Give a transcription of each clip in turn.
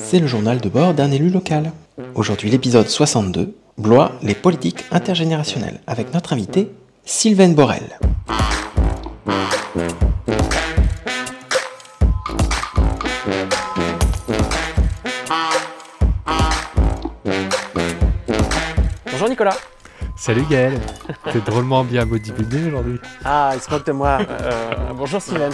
c'est le journal de bord d'un élu local. Aujourd'hui l'épisode 62, Blois, les politiques intergénérationnelles, avec notre invité, Sylvaine Borel. Bonjour Nicolas. Salut Gaël, t'es drôlement bien bodybuildé aujourd'hui. Ah, il se moque de moi. Euh, bonjour Sylvaine.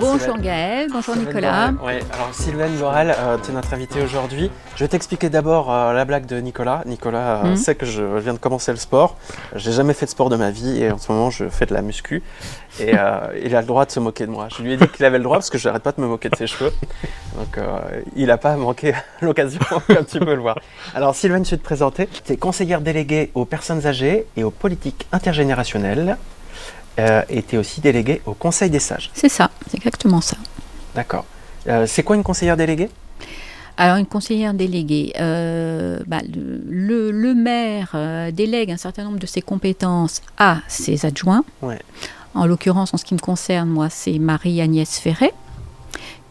bonjour, Gaël, bonjour Nicolas. Oui, alors Sylvaine Borel, euh, tu es notre invitée aujourd'hui. Je vais t'expliquer d'abord euh, la blague de Nicolas. Nicolas mhm. sait que je viens de commencer le sport. J'ai jamais fait de sport de ma vie et en ce moment je fais de la muscu. Et il a le droit de se moquer de moi. Je lui ai dit qu'il avait le droit parce que je n'arrête pas de me moquer de ses cheveux. Donc il n'a pas manqué l'occasion un petit peu le voir. Alors Sylvaine, je vais te présenter. Tu es conseillère déléguée aux personnes âgées et aux politiques intergénérationnelles. Euh, es aussi déléguée au Conseil des sages. C'est ça, c'est exactement ça. D'accord. Euh, c'est quoi une conseillère déléguée? Alors, une conseillère déléguée, euh, bah, le, le, maire délègue un certain nombre de ses compétences à ses adjoints. Ouais. En l'occurrence, en ce qui me concerne, moi, c'est Marie-Agnès Ferret,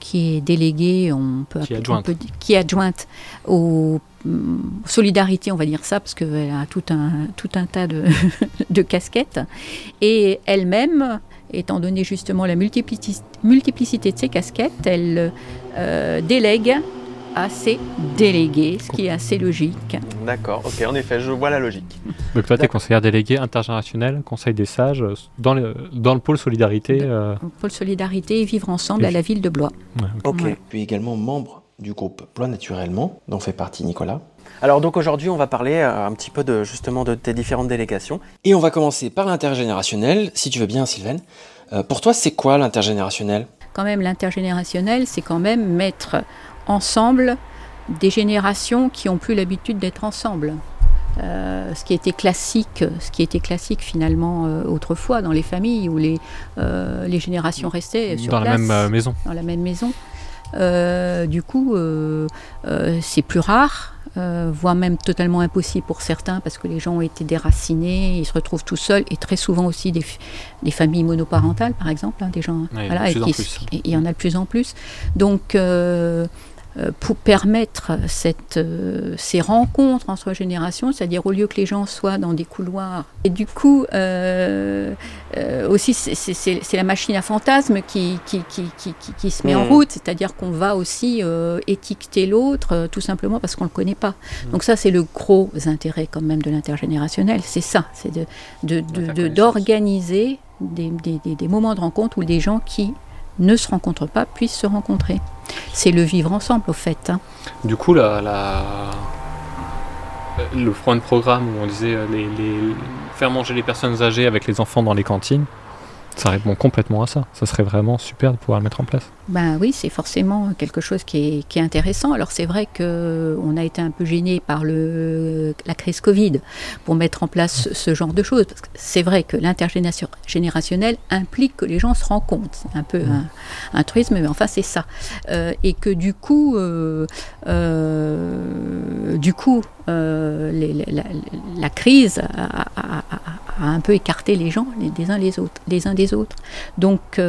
qui est déléguée, on peut, qui, adjointe. qui est adjointe au solidarité, on va dire ça, parce qu'elle a tout un, tout un tas de, de casquettes. Et elle-même, étant donné justement la multiplicité, multiplicité de ses casquettes, elle euh, délègue à ses délégués, ce qui est assez logique. D'accord, ok, en effet, je vois la logique. Donc toi, tu es conseillère déléguée intergénérationnelle, Conseil des sages, dans le, dans le pôle solidarité. Euh... Pôle solidarité et vivre ensemble à la ville de Blois. ok, puis également membre du groupe Blois Naturellement, dont fait partie Nicolas. Alors donc aujourd'hui on va parler euh, un petit peu de justement de tes différentes délégations. Et on va commencer par l'intergénérationnel, si tu veux bien Sylvaine. Euh, pour toi c'est quoi l'intergénérationnel? Quand même l'intergénérationnel c'est quand même mettre ensemble des générations qui ont plus l'habitude d'être ensemble. Euh, ce qui était classique, ce qui était classique finalement autrefois dans les familles où les, les générations restaient sur dans la même maison. Dans la même maison. Euh, du coup, euh, euh, c'est plus rare. voire même totalement impossible pour certains parce que les gens ont été déracinés, ils se retrouvent tout seuls et très souvent aussi des, des familles monoparentales par exemple, hein, des gens, voilà, et, il y en a de plus en plus. Donc euh, pour permettre cette, euh, ces rencontres entre générations, c'est-à-dire au lieu que les gens soient dans des couloirs. Et du coup, euh, aussi, c'est la machine à fantasmes qui, qui, qui, qui se met en mmh. route, c'est-à-dire qu'on va aussi étiqueter l'autre tout simplement parce qu'on ne le connaît pas. Mmh. Donc ça, c'est le gros intérêt quand même de l'intergénérationnel, c'est ça, c'est d'organiser de, de, de, des, des moments de rencontre où des gens qui ne se rencontrent pas puissent se rencontrer. C'est le vivre ensemble au fait. Hein. Du coup, la, la... le front de programme où on disait euh, les, faire manger les personnes âgées avec les enfants dans les cantines, ça répond complètement à ça. Ça serait vraiment super de pouvoir le mettre en place. Ben oui, c'est forcément quelque chose qui est, intéressant. Alors c'est vrai qu'on a été un peu gêné par le, la crise Covid pour mettre en place ce genre de choses. C'est vrai que l'intergénérationnel implique que les gens se rencontrent. C'est un peu un, truisme, mais enfin c'est ça. Euh, et que du coup, euh, euh, du coup, la, crise a, un peu écarté les gens les, uns les autres, les uns des autres. Donc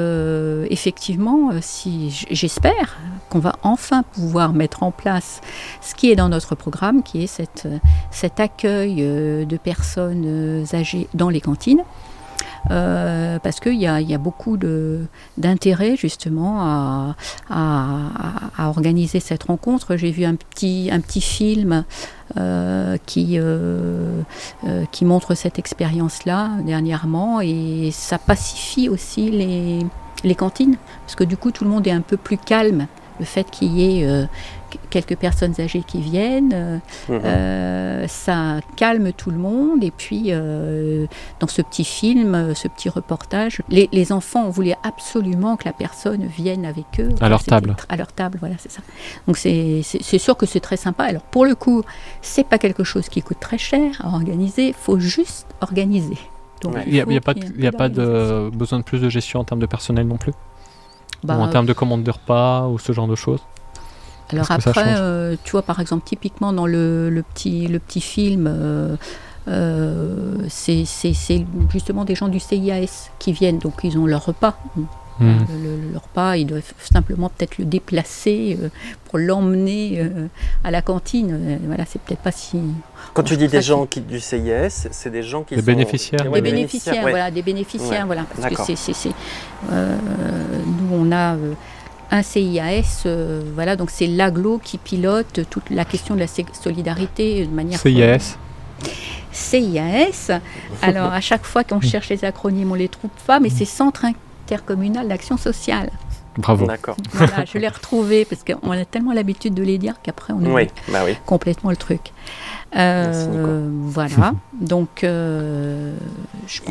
effectivement, si j'espère qu'on va enfin pouvoir mettre en place ce qui est dans notre programme, qui est cette, cet accueil euh, de personnes euh, âgées dans les cantines. Euh, parce qu'il y, y a, beaucoup d'intérêt justement à, à, organiser cette rencontre. J'ai vu un petit, un petit film qui, qui montre cette expérience-là dernièrement et ça pacifie aussi les, cantines, parce que du coup tout le monde est un peu plus calme. Le fait qu'il y ait euh, quelques personnes âgées qui viennent, euh, mhm. euh, ça calme tout le monde. Et puis, dans ce petit film, ce petit reportage, les, enfants voulaient absolument que la personne vienne avec eux. À leur table. À leur table, voilà, c'est ça. Donc, c'est sûr que c'est très sympa. Alors, pour le coup, c'est pas quelque chose qui coûte très cher à organiser, il faut juste organiser. Il n'y a, pas, de, a pas de besoin de plus de gestion en termes de personnel non plus? Bah, Ou en termes de commande de repas ou ce genre de choses? Alors après, euh, tu vois, par exemple, typiquement dans le, petit, le petit film, euh, euh, c'est justement des gens du CIAS qui viennent, donc ils ont leur repas. Hmm. Le, repas, ils doivent simplement peut-être le déplacer euh, pour l'emmener euh, à la cantine. Euh, voilà, c'est peut-être pas si. Quand tu dis des gens qui, du CIS, c'est des gens qui des bénéficiaires. Des, bénéficiaires, voilà, des bénéficiaires, voilà. Parce que c'est, nous, on a un CIAS, voilà, donc c'est l'aglo qui pilote toute la question de la solidarité de manière. CIAS. CIAS. Alors à chaque fois qu'on cherche les acronymes, on les trouve pas, mais c'est Centre intercommunal d'action sociale. Bravo. D'accord. Voilà, je l'ai retrouvé parce qu'on a tellement l'habitude de les dire qu'après on oublie bah oui. complètement le truc. Euh, voilà. Donc, euh,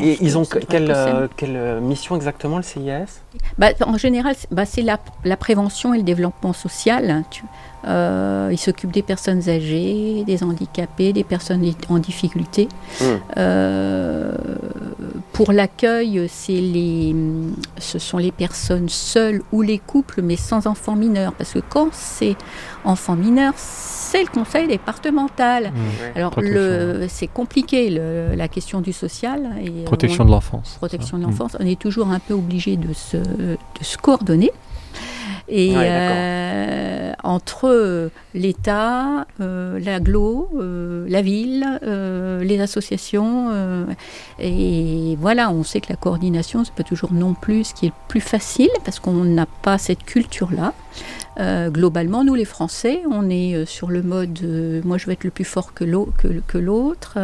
Et ils ont quelle, euh, quelle, mission exactement le CIS bah, En général, bah, c'est la, la, prévention et le développement social. Tu, euh, il s'occupe des personnes âgées, des handicapés, des personnes en difficulté. Hmm. Euh, pour l'accueil, les, ce sont les personnes seules ou les couples, mais sans enfants mineurs. Parce que quand c'est enfants mineurs, c'est le conseil départemental. Hmm. Alors, c'est compliqué la question du social. Et protection de l'enfance. Protection de l'enfance. On est toujours un peu obligé de se, de se coordonner. Et euh, entre l'État, euh, l'aglo, euh, la ville, les associations, et voilà, on sait que la coordination, c'est pas toujours non plus ce qui est le plus facile parce qu'on n'a pas cette culture-là. Euh, globalement, nous les Français, on est euh, sur le mode euh, moi je vais être le plus fort que l'autre.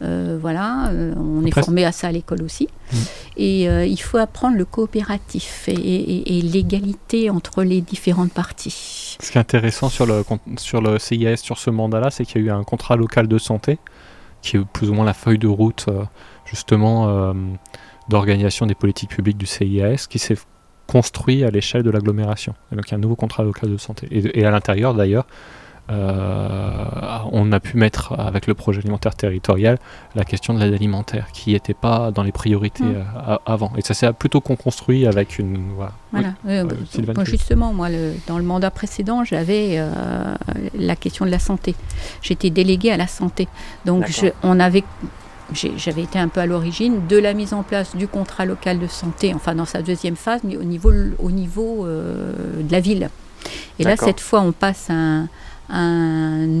voilà, on est formé à ça à l'école aussi. Mm. Et il faut apprendre le coopératif et, l'égalité entre les différentes parties. Ce qui est intéressant sur le, sur le CIS, sur ce mandat-là, c'est qu'il y a eu un contrat local de santé, qui est plus ou moins la feuille de route justement d'organisation des politiques publiques du CIS, qui s'est construit à l'échelle de l'agglomération. donc il y a un nouveau contrat local de santé. Et, à l'intérieur d'ailleurs, euh, on a pu mettre avec le projet alimentaire territorial la question de l'aide alimentaire qui n'était pas dans les priorités mmh. euh, avant. Et ça s'est plutôt construit avec une. Voilà. justement, moi, dans le mandat précédent, j'avais euh, la question de la santé. J'étais déléguée à la santé. Donc on avait j'avais été un peu à l'origine de la mise en place du contrat local de santé, enfin dans sa deuxième phase, mais au niveau, au niveau euh, de la ville. Et là, cette fois, on passe à un,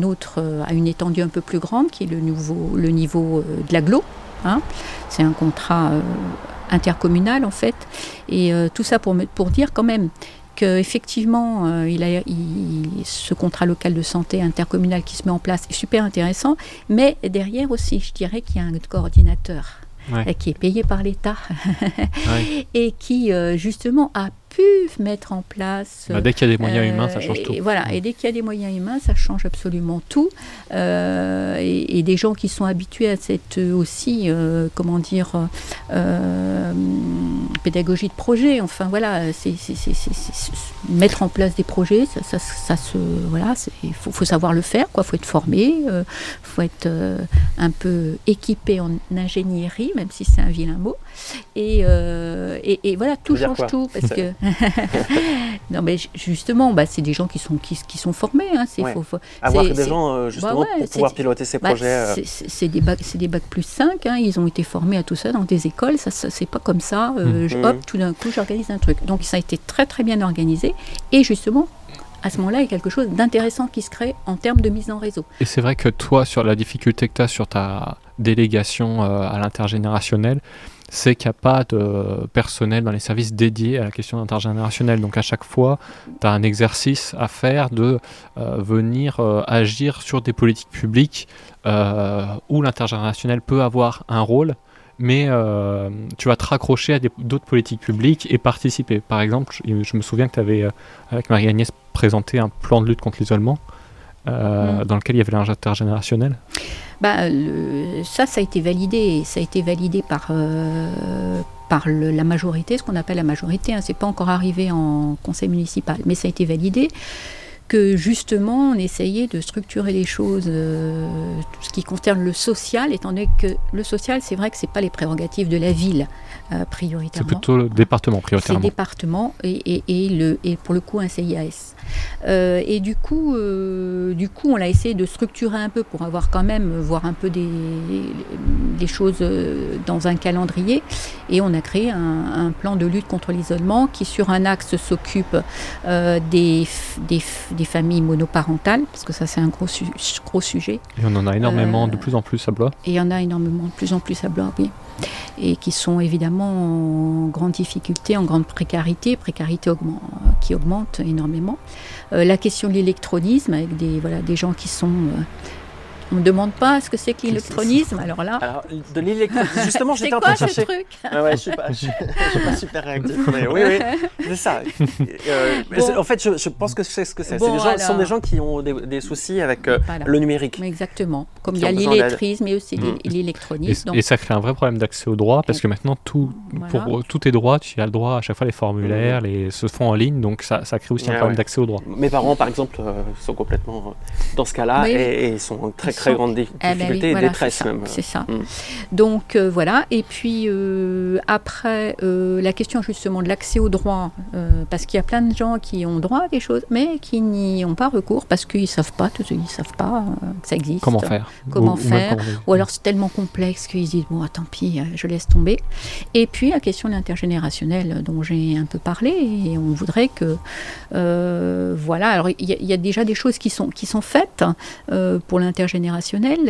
autre, à une étendue un peu plus grande, qui est le, nouveau, le niveau euh, de l'aglo. Hein. C'est un contrat euh, intercommunal, en fait. Et tout ça pour, pour dire quand même qu'effectivement, euh, il a, ce contrat local de santé intercommunal qui se met en place est super intéressant, mais derrière aussi, je dirais qu'il y a un coordinateur qui est payé par l'État et qui euh, justement a pu mettre en place. Bah, dès qu'il y a des moyens humains, ça change euh, tout. Et voilà, et dès qu'il y a des moyens humains, ça change absolument tout. Euh, et, des gens qui sont habitués à cette aussi, comment dire, pédagogie de projet. Enfin voilà, c'est mettre en place des projets, ça, ça, se, voilà, il faut, faut, savoir le faire, quoi. Faut être formé, il faut être un peu équipé en ingénierie même si c'est un vilain mot. Et, euh, et, voilà, tout change tout. Parce que. non, mais justement, bah, c'est des gens qui sont, qui, qui sont formés. Hein, c'est, faut, Avoir des gens, euh, justement, bah pour pouvoir piloter ces bah, projets. Euh. C'est, des bacs, c'est des bacs plus 5. Hein, ils ont été formés à tout ça dans des écoles. Ça, c'est pas comme ça. Mmh. Hop, mmh. tout d'un coup, j'organise un truc. Donc, ça a été très, très bien organisé. Et justement, à ce moment-là, il y a quelque chose d'intéressant qui se crée en termes de mise en réseau. Et c'est vrai que toi, sur la difficulté que tu as sur ta délégation euh, à l'intergénérationnel, c'est qu'il n'y a pas de personnel dans les services dédiés à la question intergénérationnelle. Donc à chaque fois, tu as un exercice à faire de euh, venir euh, agir sur des politiques publiques où l'intergénérationnel peut avoir un rôle, mais tu vas te raccrocher à d'autres politiques publiques et participer. Par exemple, je, me souviens que tu avais, avec Marie-Agnès, présenté un plan de lutte contre l'isolement. Mm. dans lequel il y avait l'intergénérationnel bah, ça, ça a été validé. Ça a été validé par, euh, par la majorité, ce qu'on appelle la majorité. Hein, c'est pas encore arrivé en conseil municipal, mais ça a été validé que justement on essayait de structurer les choses, euh, tout ce qui concerne le social, étant donné que le social, c'est vrai que c'est pas les prérogatives de la ville euh, C'est prioritairement. plutôt le département C'est prioritairement. département et, et, et le, et pour le coup un CIAS. Euh, et du coup, euh, du coup, on a essayé de structurer un peu pour avoir quand même voir un peu des, des choses dans un calendrier. Et on a créé un, un plan de lutte contre l'isolement qui, sur un axe, s'occupe euh, des, familles monoparentales, parce que ça c'est un gros, su- gros sujet. Et on en a énormément Euh, de plus en plus à Blois. Et il y en a énormément, de plus en plus à Blois, oui. Et qui sont évidemment en grande difficulté, en grande précarité, précarité augment- qui augmente énormément. Euh, la question de l'électronisme, avec des, voilà, des gens qui sont... euh, on ne demande pas ce que c'est que l'électronisme, alors là... Alors, de l'électronisme, justement, C'est j'étais en train quoi de ce chercher. truc ouais, je suis pas, je, suis- je suis pas super réactif. mais oui, oui, c'est ça. Euh, Bon. c'est- En fait, je, je pense que c'est ce que c'est. Bon, C'est ce sont des gens qui ont des, des soucis avec euh, Voilà. le numérique. Exactement. Comme il y a l'illettrisme, mais aussi Mm. Et, l'électronisme. donc et ça crée un vrai problème d'accès aux droits parce que maintenant, tout, Voilà. pour tous tes droits, tu as le droit à chaque fois les formulaires, les, se font en ligne, donc ça, ça crée aussi un problème ouais. d'accès aux droits. Mes parents, par exemple, euh, sont complètement euh, dans ce cas-là Oui. et, et ils sont très très sont- grande Eh ben oui, difficulté et voilà, détresse c'est ça, même. C'est ça. Mm. Donc euh, voilà. Et puis euh, après, euh, la question justement de l'accès au droit, euh, parce qu'il y a plein de gens qui ont droit à des choses, mais qui n'y ont pas recours parce qu'ils savent pas, tout- ils savent pas euh, que ça existe. Comment faire Comment Ou- faire Ou alors c'est tellement complexe qu'ils se disent bon, ah, tant pis, je laisse tomber. Et puis la question de l'intergénérationnel dont j'ai un peu parlé, et on voudrait que euh, voilà. Alors il y, y a déjà des choses qui sont qui sont faites euh, pour l'intergénérationnel,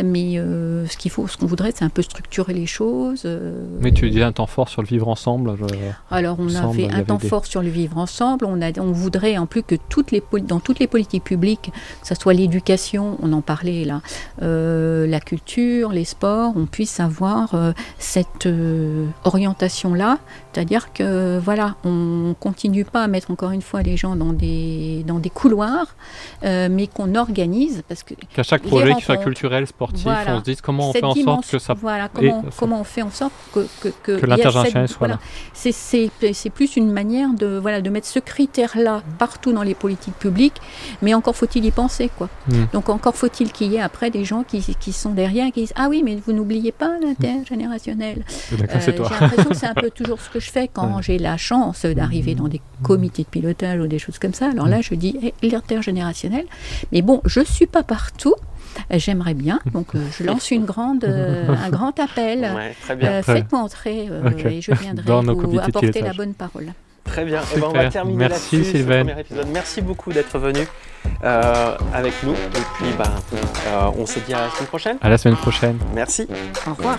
mais euh, ce qu'il faut, ce qu'on voudrait, c'est un peu structurer les choses. euh, Mais tu disais un temps fort sur le vivre ensemble. je- alors, on a fait un temps des- fort sur le vivre ensemble. On, a, on voudrait en plus que toutes les, poli- dans toutes les politiques publiques, que ce soit l'éducation, on en parlait là, euh, la culture, les sports, on puisse avoir cette euh, orientation-là. C'est-à-dire que, voilà, on continue pas à mettre encore une fois les gens dans des, dans des couloirs, mais qu'on organise, parce que Qu'à chaque projet, qu'il soit culturel, sportif, Voilà. on se dise comment on cette fait en sorte que ça voilà, comment, et- comment on fait en sorte que, que, que, soit voilà, là. c'est, plus une manière de, voilà, de mettre ce critère-là partout dans les politiques publiques, mais encore faut-il y penser. Quoi. Mm. Donc encore faut-il qu'il y ait après des gens qui, qui sont derrière et qui disent Ah oui, mais vous n'oubliez pas l'intergénérationnel. D'accord, Euh, j'ai l'impression que c'est un peu toujours ce que je fais quand Ouais. j'ai la chance d'arriver dans des comités de pilotage ou des choses comme ça. Alors là, je dis eh, l'intergénérationnel. Mais bon, je suis pas partout. J'aimerais bien. Donc euh, je lance une grande, euh, un grand appel. Ouais, très bien. Euh, entrer euh, et je viendrai Dans vous apporter la bonne parole. Très bien. Eh ben, on va Super. terminer Merci, Sylvain. premier épisode. Merci beaucoup d'être venu euh, avec nous. Et puis, ben, euh, on se dit à la semaine prochaine. À la semaine prochaine. Merci. Au revoir.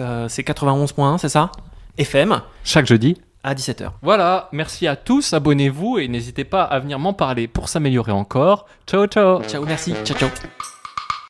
Euh, c'est 91.1, c'est ça? FM chaque jeudi. à 17h. Voilà, merci à tous, abonnez-vous et n'hésitez pas à venir m'en parler pour s'améliorer encore. Ciao ciao Ciao, merci. Ciao, ciao.